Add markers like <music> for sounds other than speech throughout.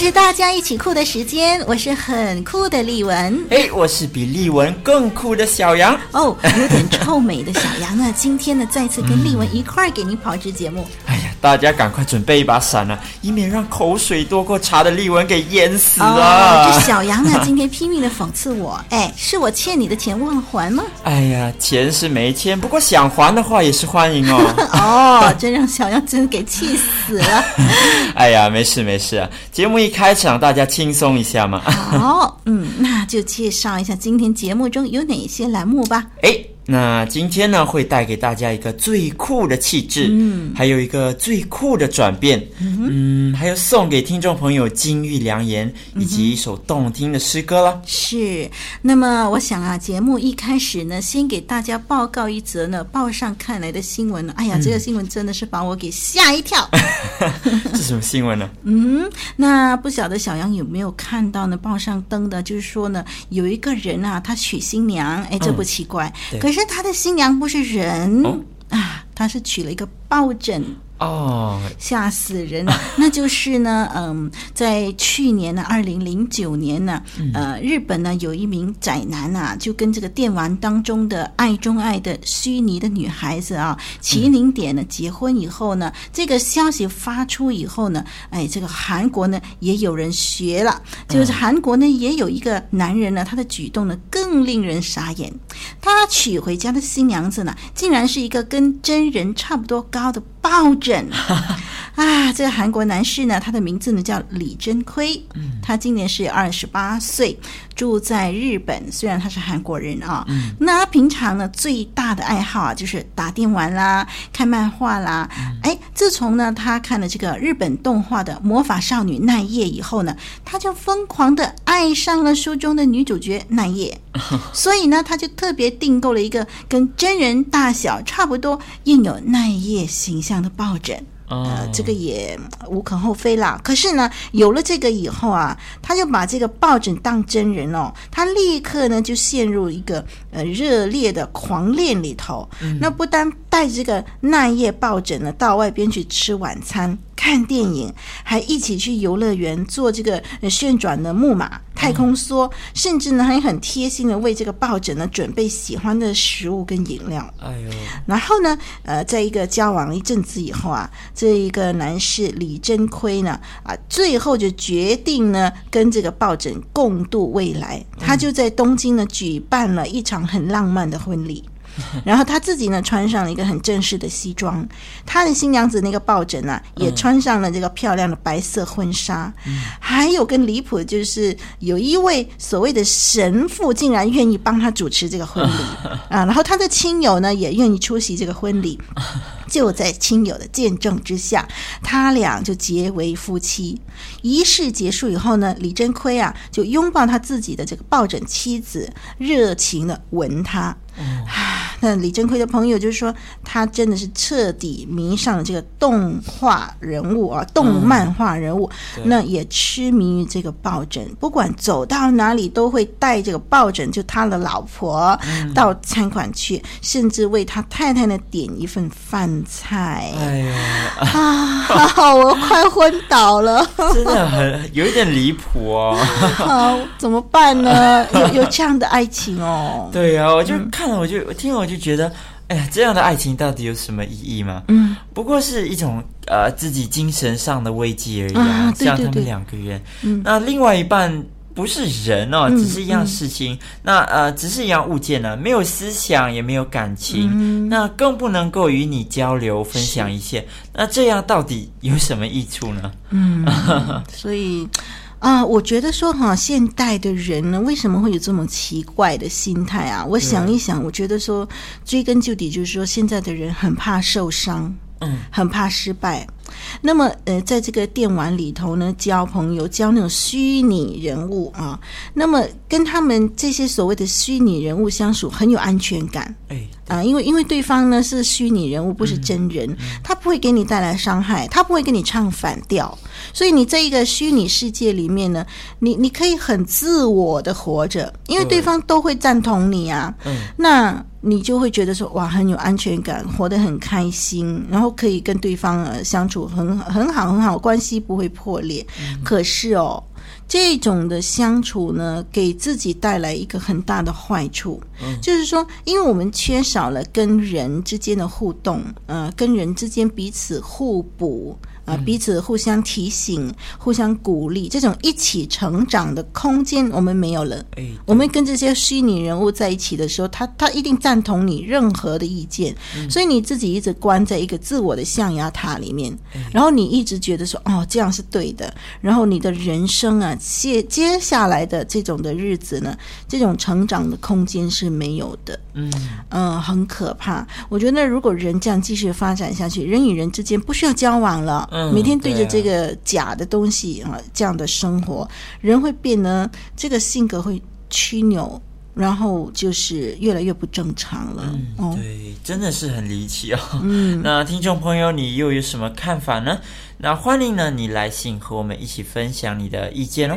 是大家一起酷的时间，我是很酷的丽文。哎，我是比丽文更酷的小杨。哦，有点臭美的小杨呢，今天呢再次跟丽文一块儿给您跑这节目。哎呀，大家赶快准备一把伞啊，以免让口水多过茶的丽文给淹死了。哦，这小杨呢，今天拼命的讽刺我，哎，是我欠你的钱忘了还吗？哎呀，钱是没欠，不过想还的话也是欢迎哦。<laughs> 哦，真让小杨真给气死了。<laughs> 哎呀，没事没事啊，节目。一开场，大家轻松一下嘛。好，嗯，那就介绍一下今天节目中有哪些栏目吧。<laughs> 哎。那今天呢，会带给大家一个最酷的气质，嗯，还有一个最酷的转变，嗯，嗯，还有送给听众朋友金玉良言，以及一首动听的诗歌了。是，那么我想啊，节目一开始呢，先给大家报告一则呢报上看来的新闻呢。哎呀，这个新闻真的是把我给吓一跳。<laughs> 是什么新闻呢？嗯，那不晓得小杨有没有看到呢？报上登的就是说呢，有一个人啊，他娶新娘，哎，这不奇怪，嗯，可是。他的新娘不是人、哦、啊，他是娶了一个抱枕。哦，吓死人。了！<laughs> 那就是呢，嗯，在去年呢，二零零九年呢，呃，日本呢有一名宅男啊，就跟这个电玩当中的爱中爱的虚拟的女孩子啊，麒麟点呢结婚以后呢，这个消息发出以后呢，哎，这个韩国呢也有人学了，就是韩国呢也有一个男人呢，他的举动呢更令人傻眼，他娶回家的新娘子呢，竟然是一个跟真人差不多高的抱枕。<laughs> 啊，这个韩国男士呢，他的名字呢叫李真奎，他今年是二十八岁，住在日本。虽然他是韩国人啊，嗯、那他平常呢最大的爱好啊就是打电玩啦、看漫画啦。哎，自从呢他看了这个日本动画的《魔法少女奈叶》以后呢，他就疯狂的爱上了书中的女主角奈叶，<laughs> 所以呢他就特别订购了一个跟真人大小差不多、印有奈叶形象的抱枕。呃，这个也无可厚非啦。可是呢，有了这个以后啊，他就把这个抱枕当真人哦，他立刻呢就陷入一个呃热烈的狂恋里头。嗯、那不单带这个奈叶抱枕呢到外边去吃晚餐。看电影，还一起去游乐园坐这个旋转的木马、太空梭，甚至呢还很贴心的为这个抱枕呢准备喜欢的食物跟饮料。哎呦！然后呢，呃，在一个交往了一阵子以后啊，这一个男士李真奎呢，啊，最后就决定呢跟这个抱枕共度未来。他就在东京呢举办了一场很浪漫的婚礼。<laughs> 然后他自己呢，穿上了一个很正式的西装，他的新娘子那个抱枕呢、啊，也穿上了这个漂亮的白色婚纱，嗯、还有更离谱的就是有一位所谓的神父竟然愿意帮他主持这个婚礼 <laughs> 啊，然后他的亲友呢也愿意出席这个婚礼。就在亲友的见证之下，他俩就结为夫妻。仪式结束以后呢，李贞奎啊就拥抱他自己的这个抱枕妻子，热情的吻她。啊，那李贞奎的朋友就是说，他真的是彻底迷上了这个动画人物啊，动漫画人物。嗯、那也痴迷于这个抱枕，不管走到哪里都会带这个抱枕，就他的老婆到餐馆去，嗯、甚至为他太太呢点一份饭。菜，哎呀啊！我快昏倒了，<laughs> 真的很有一点离谱哦。<laughs> 好，怎么办呢？有有这样的爱情哦？对呀、啊，我就看了，我就我听，我就觉得，哎呀，这样的爱情到底有什么意义吗？嗯，不过是一种呃自己精神上的慰藉而已啊。像他们两个人，嗯，那另外一半。不是人哦，只是一样事情。嗯嗯、那呃，只是一样物件呢，没有思想，也没有感情，嗯、那更不能够与你交流分享一切。那这样到底有什么益处呢？嗯，<laughs> 所以啊、呃，我觉得说哈，现代的人呢，为什么会有这么奇怪的心态啊？我想一想，对我觉得说，追根究底，就是说，现在的人很怕受伤。嗯，很怕失败，那么呃，在这个电玩里头呢，交朋友，交那种虚拟人物啊，那么跟他们这些所谓的虚拟人物相处很有安全感。哎。啊，因为因为对方呢是虚拟人物，不是真人，嗯嗯、他不会给你带来伤害，他不会给你唱反调，所以你在一个虚拟世界里面呢，你你可以很自我的活着，因为对方都会赞同你啊，嗯，那你就会觉得说哇很有安全感，活得很开心，然后可以跟对方呃相处很很好很好，关系不会破裂。嗯、可是哦。这种的相处呢，给自己带来一个很大的坏处，嗯、就是说，因为我们缺少了跟人之间的互动，呃，跟人之间彼此互补。啊，彼此互相提醒、互相鼓励，这种一起成长的空间我们没有了。哎，我们跟这些虚拟人物在一起的时候，他他一定赞同你任何的意见，嗯、所以你自己一直关在一个自我的象牙塔里面，哎、然后你一直觉得说哦，这样是对的，然后你的人生啊，接接下来的这种的日子呢，这种成长的空间是没有的。嗯嗯、呃，很可怕。我觉得如果人这样继续发展下去，人与人之间不需要交往了。每天对着这个假的东西啊，这样的生活，人会变得这个性格会曲扭，然后就是越来越不正常了。嗯，对，真的是很离奇哦。嗯，<laughs> 那听众朋友，你又有什么看法呢？那欢迎呢，你来信和我们一起分享你的意见哦。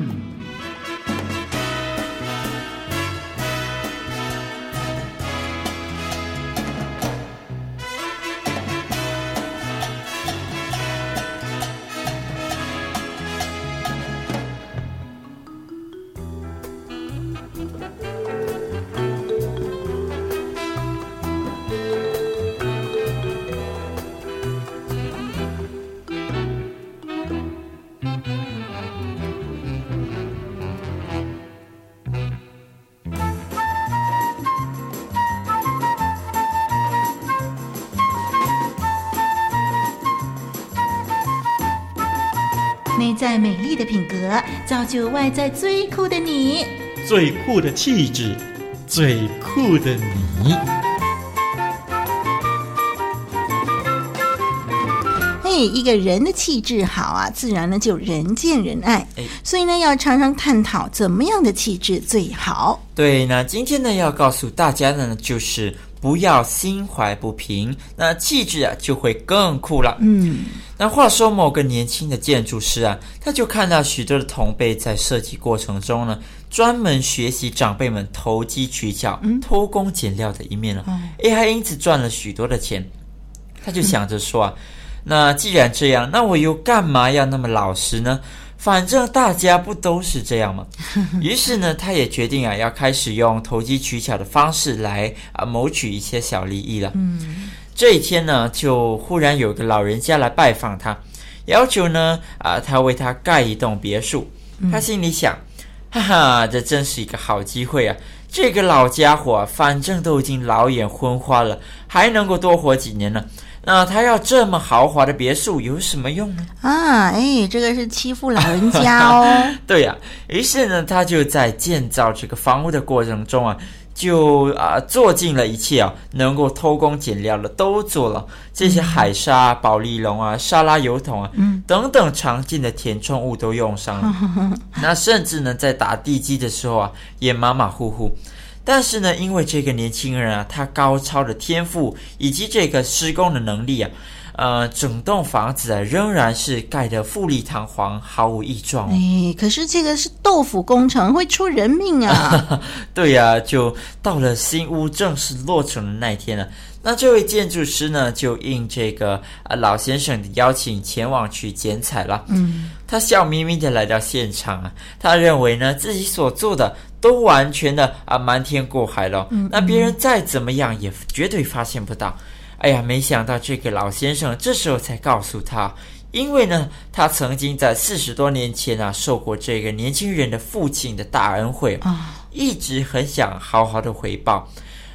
在美丽的品格，造就外在最酷的你。最酷的气质，最酷的你。嘿，一个人的气质好啊，自然呢就人见人爱。哎，所以呢，要常常探讨怎么样的气质最好。对，那今天呢，要告诉大家的呢，就是。不要心怀不平，那气质啊就会更酷了。嗯，那话说某个年轻的建筑师啊，他就看到许多的同辈在设计过程中呢，专门学习长辈们投机取巧、嗯、偷工减料的一面了。哎、嗯，还因此赚了许多的钱。他就想着说啊，嗯、那既然这样，那我又干嘛要那么老实呢？反正大家不都是这样吗？<laughs> 于是呢，他也决定啊，要开始用投机取巧的方式来啊谋取一些小利益了。嗯，这一天呢，就忽然有个老人家来拜访他，要求呢啊，他为他盖一栋别墅。他心里想，哈哈，这真是一个好机会啊！这个老家伙反正都已经老眼昏花了，还能够多活几年呢。那他要这么豪华的别墅有什么用呢？啊，哎，这个是欺负老人家哦。<laughs> 对呀、啊，于是呢，他就在建造这个房屋的过程中啊，就啊做尽了一切啊，能够偷工减料的都做了。这些海沙、保丽龙啊、沙拉油桶啊，嗯，等等常见的填充物都用上了。嗯、<laughs> 那甚至呢，在打地基的时候啊，也马马虎虎。但是呢，因为这个年轻人啊，他高超的天赋以及这个施工的能力啊，呃，整栋房子啊仍然是盖得富丽堂皇，毫无异状。哎，可是这个是豆腐工程，会出人命啊！<laughs> 对呀、啊，就到了新屋正式落成的那一天呢，那这位建筑师呢，就应这个呃老先生的邀请前往去剪彩了。嗯，他笑眯眯的来到现场啊，他认为呢自己所做的。都完全的啊，瞒天过海了。那别人再怎么样也绝对发现不到。哎呀，没想到这个老先生这时候才告诉他，因为呢，他曾经在四十多年前啊，受过这个年轻人的父亲的大恩惠啊。一直很想好好的回报。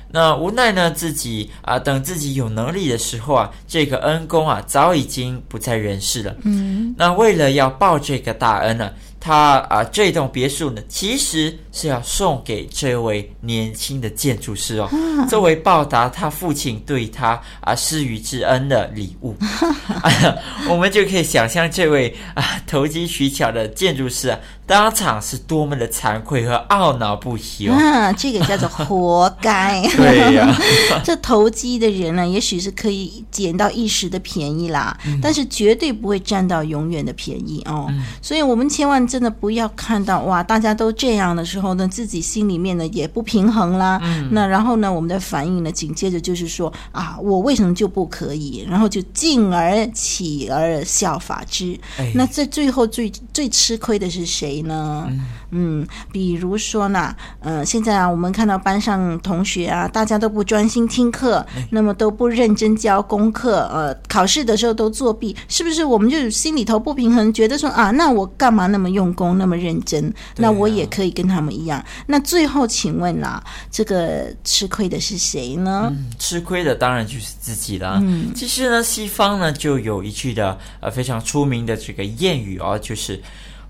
那无奈呢，自己啊，等自己有能力的时候啊，这个恩公啊，早已经不在人世了。嗯，那为了要报这个大恩呢，他啊，这栋别墅呢，其实是要送给这位年轻的建筑师哦，作为报答他父亲对他啊施予之恩的礼物。啊，<laughs> 我们就可以想象这位啊投机取巧的建筑师啊，当场是多么的惭愧和懊恼不已哦。啊，这个叫做活该。<laughs> 对呀，<laughs> 这投机的人呢，也许是可以捡到一时的便宜啦，嗯，但是绝对不会占到永远的便宜哦。嗯，所以我们千万。真的不要看到哇，大家都这样的时候呢，自己心里面呢也不平衡啦。嗯，那然后呢，我们的反应呢，紧接着就是说啊，我为什么就不可以？然后就进而起而效法之。哎，那这最后最最吃亏的是谁呢？嗯，嗯，比如说呢，呃，现在啊，我们看到班上同学啊，大家都不专心听课，哎，那么都不认真交功课，呃，考试的时候都作弊，是不是？我们就心里头不平衡，觉得说啊，那我干嘛那么用？功那么认真，那我也可以跟他们一样。那最后，请问啦，这个吃亏的是谁呢？嗯，吃亏的当然就是自己啦。嗯，其实呢，西方呢就有一句的呃非常出名的这个谚语哦，就是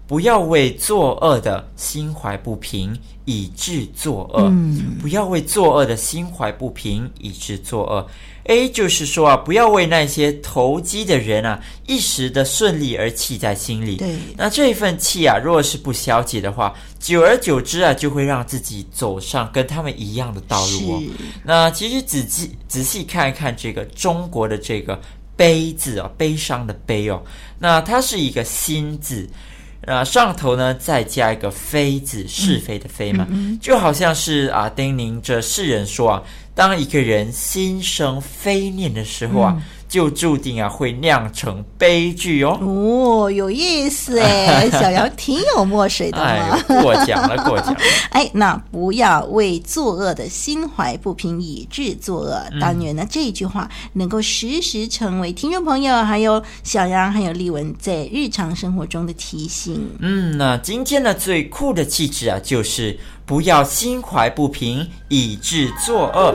不要为作恶的心怀不平，以致作恶。嗯，不要为作恶的心怀不平，以致作恶。A 就是说啊，不要为那些投机的人啊一时的顺利而气在心里。对，那这份气啊，若是不消解的话，久而久之啊，就会让自己走上跟他们一样的道路哦。那其实仔细仔细看一看这个中国的这个悲字啊，悲伤的悲哦，那它是一个心字。那上头呢，再加一个非字，是非的非嘛，嗯嗯、就好像是啊，叮咛着世人说啊，当一个人心生非念的时候啊。嗯就注定啊会酿成悲剧哦。哦，有意思哎，<laughs> 小杨挺有墨水的嘛。哎，过奖了，过奖了。<laughs> 哎，那不要为作恶的心怀不平，以致作恶。嗯、当然呢，这句话能够时时成为听众朋友，还有小杨，还有丽文在日常生活中的提醒。嗯，那今天呢最酷的气质啊，就是不要心怀不平，以致作恶。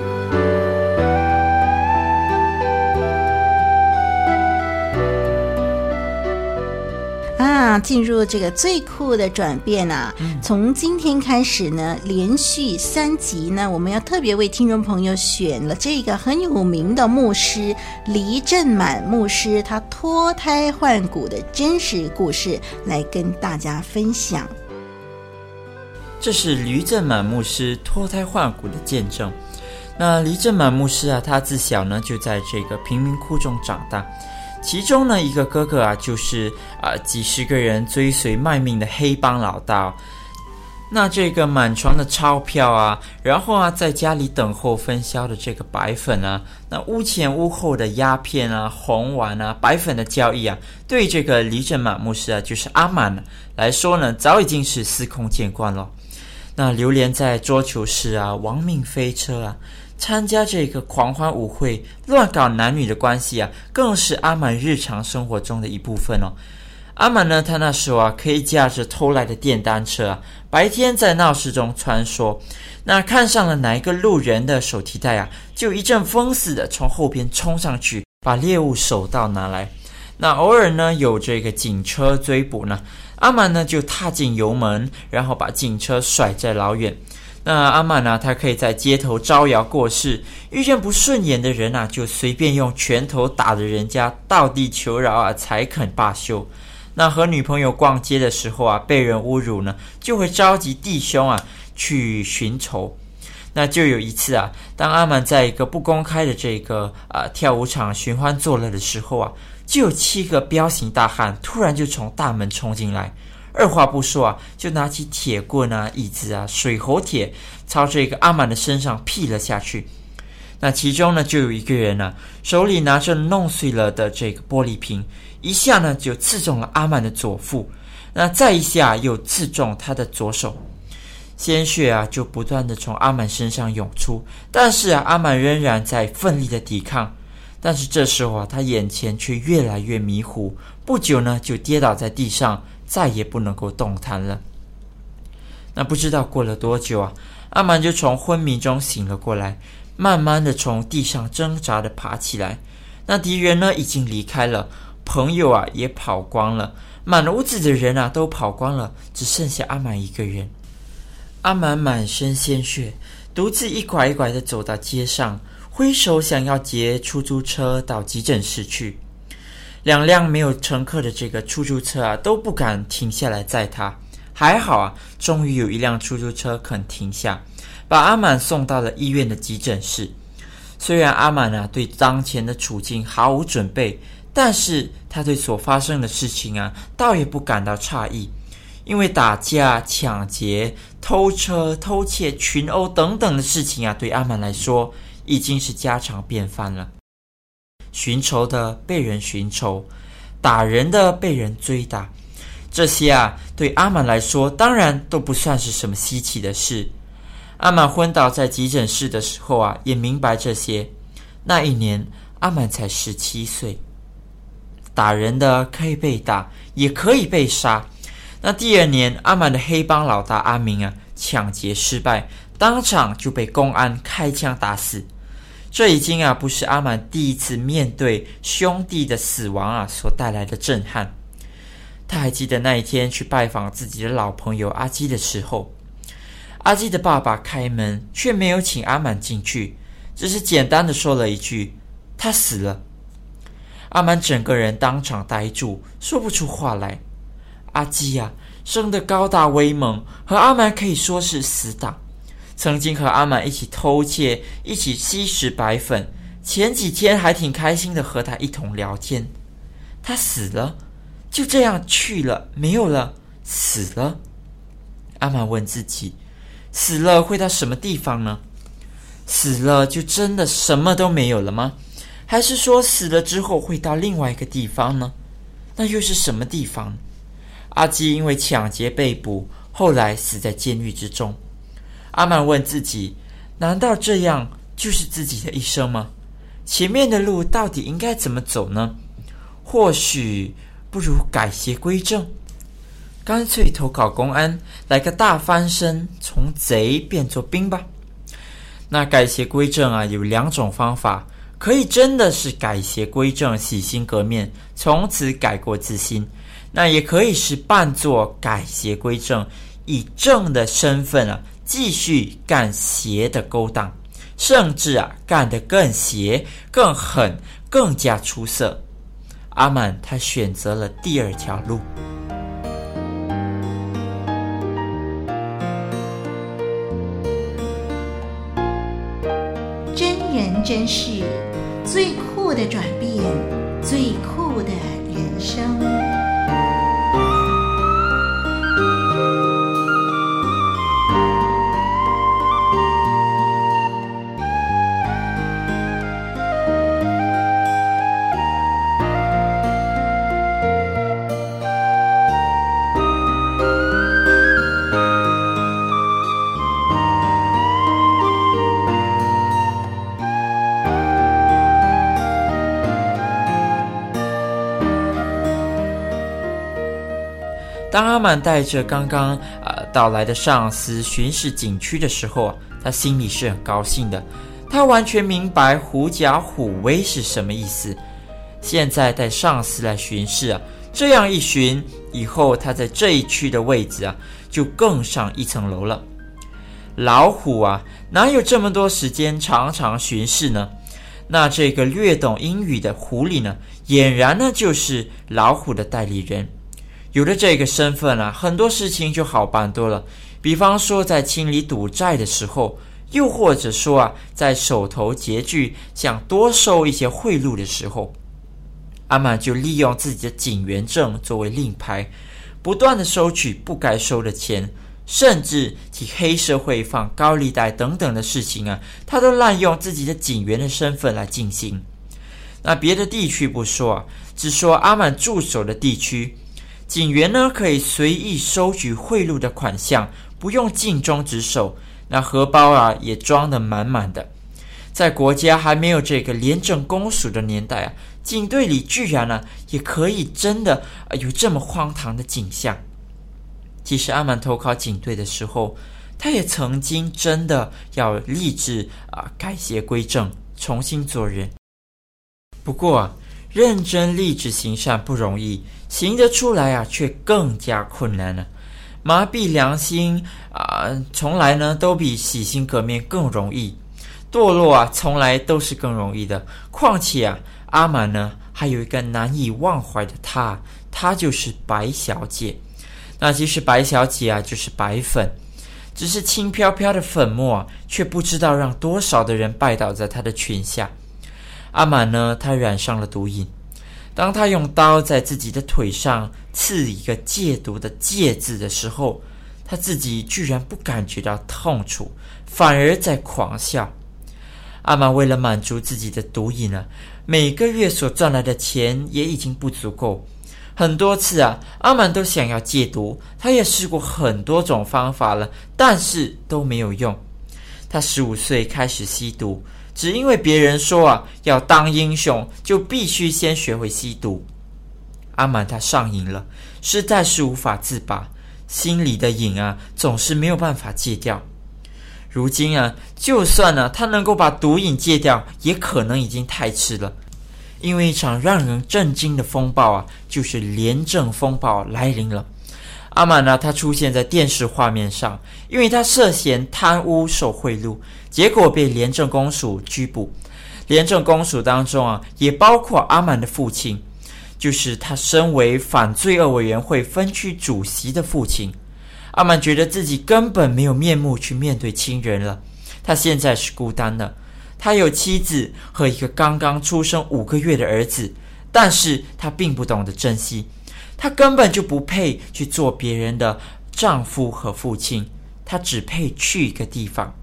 啊，进入这个最酷的转变啊！从今天开始呢，连续三集呢，我们要特别为听众朋友选了这个很有名的牧师黎正满牧师，他脱胎换骨的真实故事来跟大家分享。这是黎正满牧师脱胎换骨的见证。那黎正满牧师啊，他自小呢就在这个贫民窟中长大。其中呢，一个哥哥啊，就是啊几十个人追随卖命的黑帮老大。那这个满床的钞票啊，然后啊，在家里等候分销的这个白粉啊，那屋前屋后的鸦片啊、红丸啊、白粉的交易啊，对这个黎正满牧师啊，就是阿满来说呢，早已经是司空见惯了。那流连在桌球室啊、亡命飞车啊。参加这个狂欢舞会，乱搞男女的关系啊，更是阿满日常生活中的一部分哦。阿满呢，他那时候啊，可以驾着偷来的电单车啊，白天在闹市中穿梭。那看上了哪一个路人的手提袋啊，就一阵风似的从后边冲上去，把猎物手到拿来。那偶尔呢，有这个警车追捕呢，阿满呢就踏进油门，然后把警车甩在老远。那阿满呢，他可以在街头招摇过市，遇见不顺眼的人啊，就随便用拳头打得人家倒地求饶啊，才肯罢休。那和女朋友逛街的时候啊，被人侮辱呢，就会召集弟兄啊去寻仇。那就有一次啊，当阿满在一个不公开的这个啊、跳舞场寻欢作乐的时候啊，就有七个彪形大汉突然就从大门冲进来，二话不说啊，就拿起铁棍啊、椅子啊、水喉铁，朝这个阿满的身上劈了下去。那其中呢，就有一个人呢、啊，手里拿着弄碎了的这个玻璃瓶。一下呢，就刺中了阿满的左腹，那再一下又刺中他的左手，鲜血啊就不断的从阿满身上涌出。但是啊，阿满仍然在奋力的抵抗。但是这时候啊，他眼前却越来越迷糊，不久呢就跌倒在地上，再也不能够动弹了。那不知道过了多久啊，阿满就从昏迷中醒了过来，慢慢的从地上挣扎的爬起来。那敌人呢已经离开了。朋友啊，也跑光了，满屋子的人啊都跑光了，只剩下阿满一个人。阿满满身鲜血，独自一拐一拐的走到街上，挥手想要劫出租车到急诊室去。两辆没有乘客的这个出租车啊，都不敢停下来载他。还好啊，终于有一辆出租车肯停下，把阿满送到了医院的急诊室。虽然阿满啊对当前的处境毫无准备。但是他对所发生的事情啊，倒也不感到诧异，因为打架、抢劫、偷车、偷窃、群殴等等的事情啊，对阿满来说已经是家常便饭了。寻仇的被人寻仇，打人的被人追打，这些啊，对阿满来说当然都不算是什么稀奇的事。阿满昏倒在急诊室的时候啊，也明白这些。那一年，阿满才十七岁。打人的可以被打，也可以被杀。那第二年，阿满的黑帮老大阿明啊，抢劫失败，当场就被公安开枪打死。这已经啊，不是阿满第一次面对兄弟的死亡啊所带来的震撼。他还记得那一天去拜访自己的老朋友阿基的时候，阿基的爸爸开门，却没有请阿满进去，只是简单的说了一句：“他死了。”阿满整个人当场呆住，说不出话来。阿基呀、啊，生得高大威猛，和阿满可以说是死党。曾经和阿满一起偷窃，一起吸食白粉。前几天还挺开心的，和他一同聊天。他死了，就这样去了，没有了，死了。阿满问自己：死了会到什么地方呢？死了就真的什么都没有了吗？还是说死了之后会到另外一个地方呢？那又是什么地方？阿基因为抢劫被捕，后来死在监狱之中。阿曼问自己：难道这样就是自己的一生吗？前面的路到底应该怎么走呢？或许不如改邪归正，干脆投考公安，来个大翻身，从贼变做兵吧。那改邪归正啊，有两种方法。可以真的是改邪归正、洗心革面，从此改过自新；那也可以是扮作改邪归正，以正的身份啊，继续干邪的勾当，甚至啊，干得更邪、更狠、更加出色。阿满他选择了第二条路。真人真事。最酷的转变，最酷的人生。当阿满带着刚刚啊、呃、到来的上司巡视景区的时候啊，他心里是很高兴的。他完全明白“狐假虎威”是什么意思。现在带上司来巡视啊，这样一巡以后，他在这一区的位置啊，就更上一层楼了。老虎啊，哪有这么多时间常常巡视呢？那这个略懂英语的狐狸呢，俨然呢就是老虎的代理人。有了这个身份啊，很多事情就好办多了。比方说，在清理赌债的时候，又或者说啊，在手头拮据，想多收一些贿赂的时候，阿满就利用自己的警员证作为令牌，不断地收取不该收的钱，甚至替黑社会放高利贷等等的事情啊，他都滥用自己的警员的身份来进行。那别的地区不说啊，只说阿满驻守的地区。警员呢，可以随意收取贿赂的款项，不用尽忠职守，那荷包啊也装得满满的。在国家还没有这个廉政公署的年代啊，警队里居然呢、啊、也可以真的有这么荒唐的景象。其实阿满投靠警队的时候，他也曾经真的要立志啊改邪归正，重新做人。不过啊。认真立志行善不容易，行得出来啊，却更加困难了。麻痹良心啊，从来呢都比洗心革面更容易。堕落啊，从来都是更容易的。况且啊，阿满呢还有一个难以忘怀的她，她就是白小姐。那其实白小姐啊，就是白粉，只是轻飘飘的粉末啊，却不知道让多少的人拜倒在她的裙下。阿满呢，他染上了毒瘾。当他用刀在自己的腿上刺一个戒毒的“戒”字的时候，他自己居然不感觉到痛楚，反而在狂笑。阿满为了满足自己的毒瘾啊，每个月所赚来的钱也已经不足够。很多次啊，阿满都想要戒毒，他也试过很多种方法了，但是都没有用。他十五岁开始吸毒。只因为别人说啊，要当英雄就必须先学会吸毒。阿满他上瘾了，实在是无法自拔，心里的瘾啊，总是没有办法戒掉。如今啊，就算呢、啊，他能够把毒瘾戒掉，也可能已经太迟了，因为一场让人震惊的风暴啊，就是廉政风暴来临了。阿曼呢，他出现在电视画面上，因为他涉嫌贪污受贿赂。结果被廉政公署拘捕，廉政公署当中啊，也包括阿满的父亲，就是他身为反罪恶委员会分区主席的父亲。阿满觉得自己根本没有面目去面对亲人了，他现在是孤单的，他有妻子和一个刚刚出生五个月的儿子，但是他并不懂得珍惜，他根本就不配去做别人的丈夫和父亲，他只配去一个地方。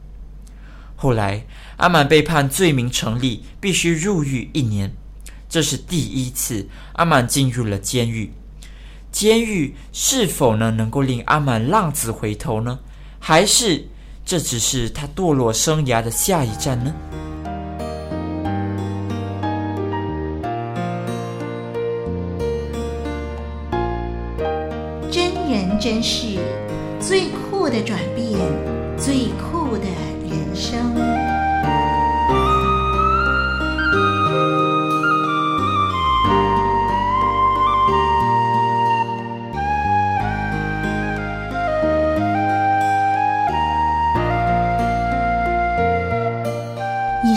后来，阿满被判罪名成立，必须入狱一年。这是第一次，阿满进入了监狱。监狱是否呢能够令阿满浪子回头呢？还是这只是他堕落生涯的下一站呢？真是，最酷的转变，最酷的。人生。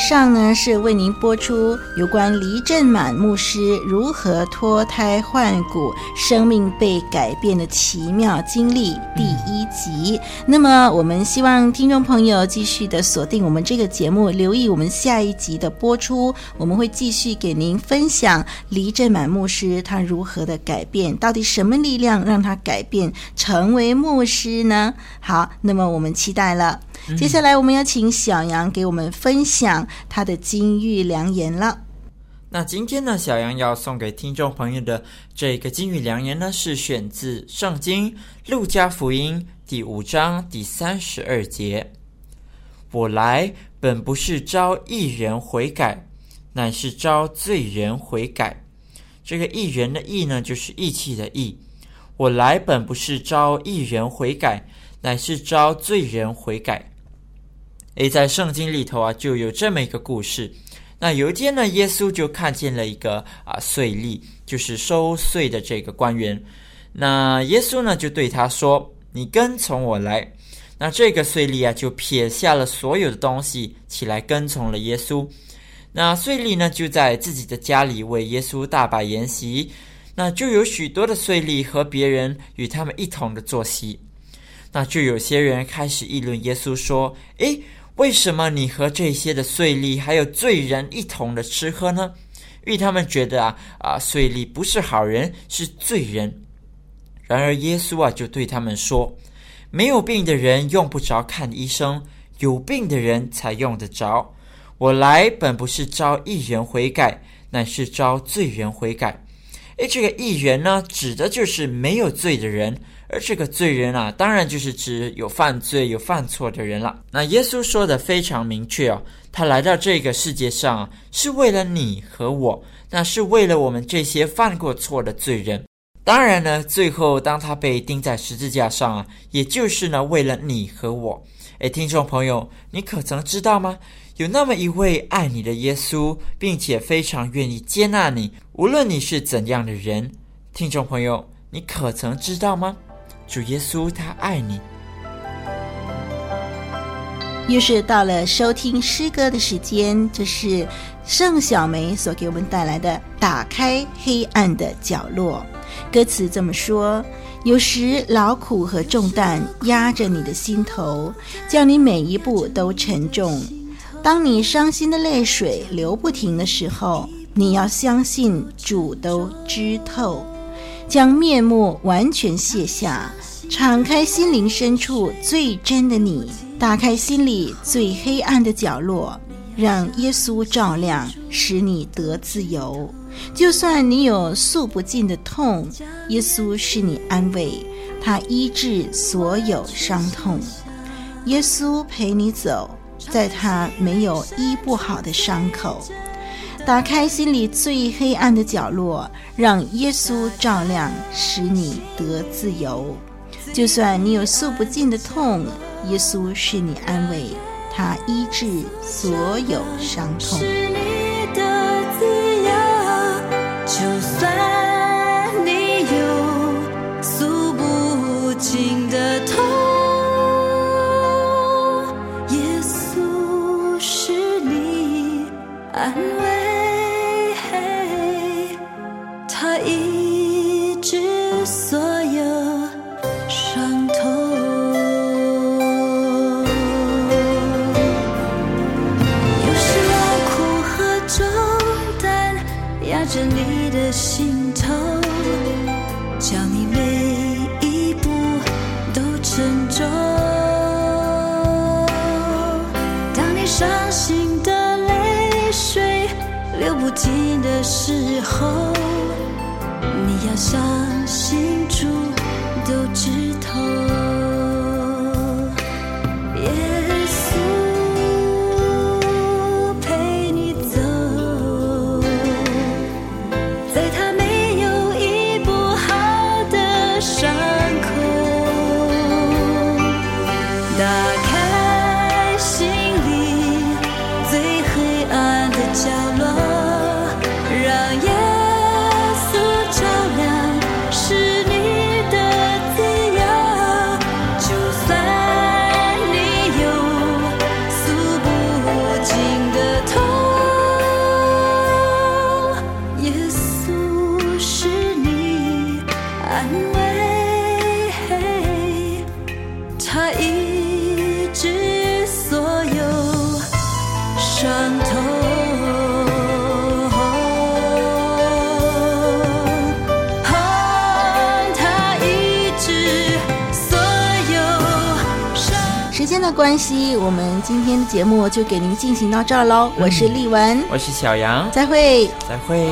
上呢是为您播出有关黎正满牧师如何脱胎换骨、生命被改变的奇妙经历第一集。那么，我们希望听众朋友继续的锁定我们这个节目，留意我们下一集的播出。我们会继续给您分享黎正满牧师他如何的改变，到底什么力量让他改变成为牧师呢？好，那么我们期待了。接下来，我们要请小杨给我们分享他的金玉良言了。那今天呢，小杨要送给听众朋友的这个金玉良言呢，是选自《圣经·路加福音》第五章第三十二节：“我来本不是招一人悔改，乃是招罪人悔改。”这个一人的义呢，就是义气的义。我来本不是招一人悔改，乃是招罪人悔改。诶，在圣经里头啊，就有这么一个故事。那有一天呢，耶稣就看见了一个啊税吏，就是收税的这个官员。那耶稣呢，就对他说：“你跟从我来。”那这个税吏啊，就撇下了所有的东西，起来跟从了耶稣。那税吏呢，就在自己的家里为耶稣大摆筵席。那就有许多的税吏和别人与他们一同的坐席。那就有些人开始议论耶稣说：“诶，为什么你和这些的税吏还有罪人一同的吃喝呢？”因为他们觉得啊啊，税吏不是好人，是罪人。然而耶稣啊，就对他们说：“没有病的人用不着看医生，有病的人才用得着。我来本不是招义人悔改，乃是招罪人悔改。”诶，这个义人呢，指的就是没有罪的人，而这个罪人啊，当然就是指有犯罪、有犯错的人了。那耶稣说的非常明确哦，他来到这个世界上啊，是为了你和我，那是为了我们这些犯过错的罪人。当然呢，最后当他被钉在十字架上啊，也就是呢，为了你和我。诶，听众朋友，你可曾知道吗？有那么一位爱你的耶稣，并且非常愿意接纳你，无论你是怎样的人。听众朋友，你可曾知道吗？主耶稣他爱你。又是到了收听诗歌的时间，这是盛小梅所给我们带来的《打开黑暗的角落》。歌词这么说：有时劳苦和重担压着你的心头，叫你每一步都沉重。当你伤心的泪水流不停的时候，你要相信主都知透，将面目完全卸下，敞开心灵深处最真的你，打开心里最黑暗的角落，让耶稣照亮，使你得自由。就算你有诉不尽的痛，耶稣是你安慰，他医治所有伤痛，耶稣陪你走。在他没有医不好的伤口，打开心里最黑暗的角落，让耶稣照亮，使你得自由。就算你有诉不尽的痛，耶稣是你安慰，他医治所有伤痛。他关系，我们今天的节目就给您进行到这儿喽。我是丽文，我是小杨，再会，再会。